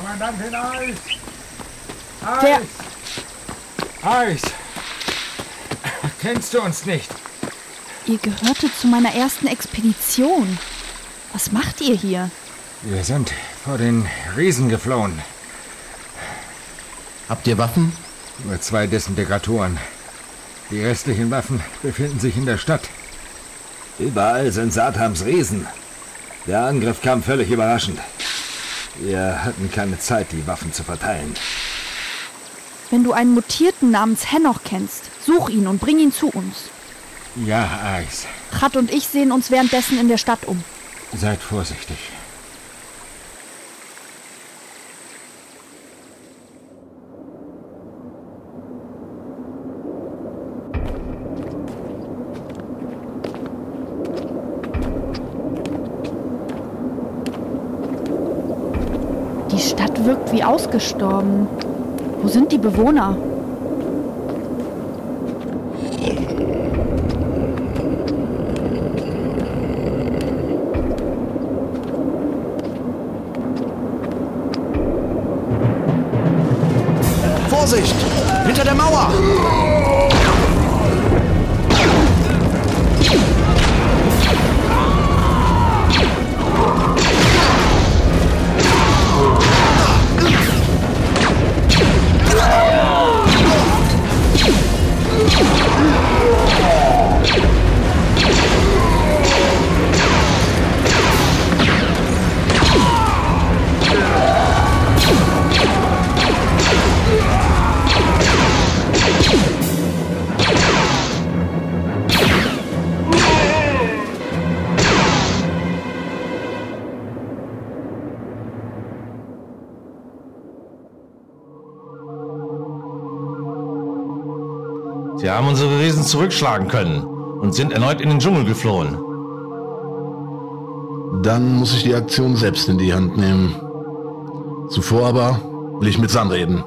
Kommandantin Eis! Eis! Eis! Kennst du uns nicht? Ihr gehörtet zu meiner ersten Expedition. Was macht ihr hier? Wir sind vor den Riesen geflohen. Habt ihr Waffen? Nur zwei Desintegratoren. Die restlichen Waffen befinden sich in der Stadt. Überall sind Satams Riesen. Der Angriff kam völlig überraschend. Wir hatten keine Zeit, die Waffen zu verteilen. Wenn du einen Mutierten namens Henoch kennst, such ihn und bring ihn zu uns. Ja, Eis. Chat und ich sehen uns währenddessen in der Stadt um. Seid vorsichtig. Die Stadt wirkt wie ausgestorben. Wo sind die Bewohner? Vorsicht! Hinter der Mauer! Sie haben unsere Riesen zurückschlagen können und sind erneut in den Dschungel geflohen. Dann muss ich die Aktion selbst in die Hand nehmen. Zuvor aber will ich mit San reden.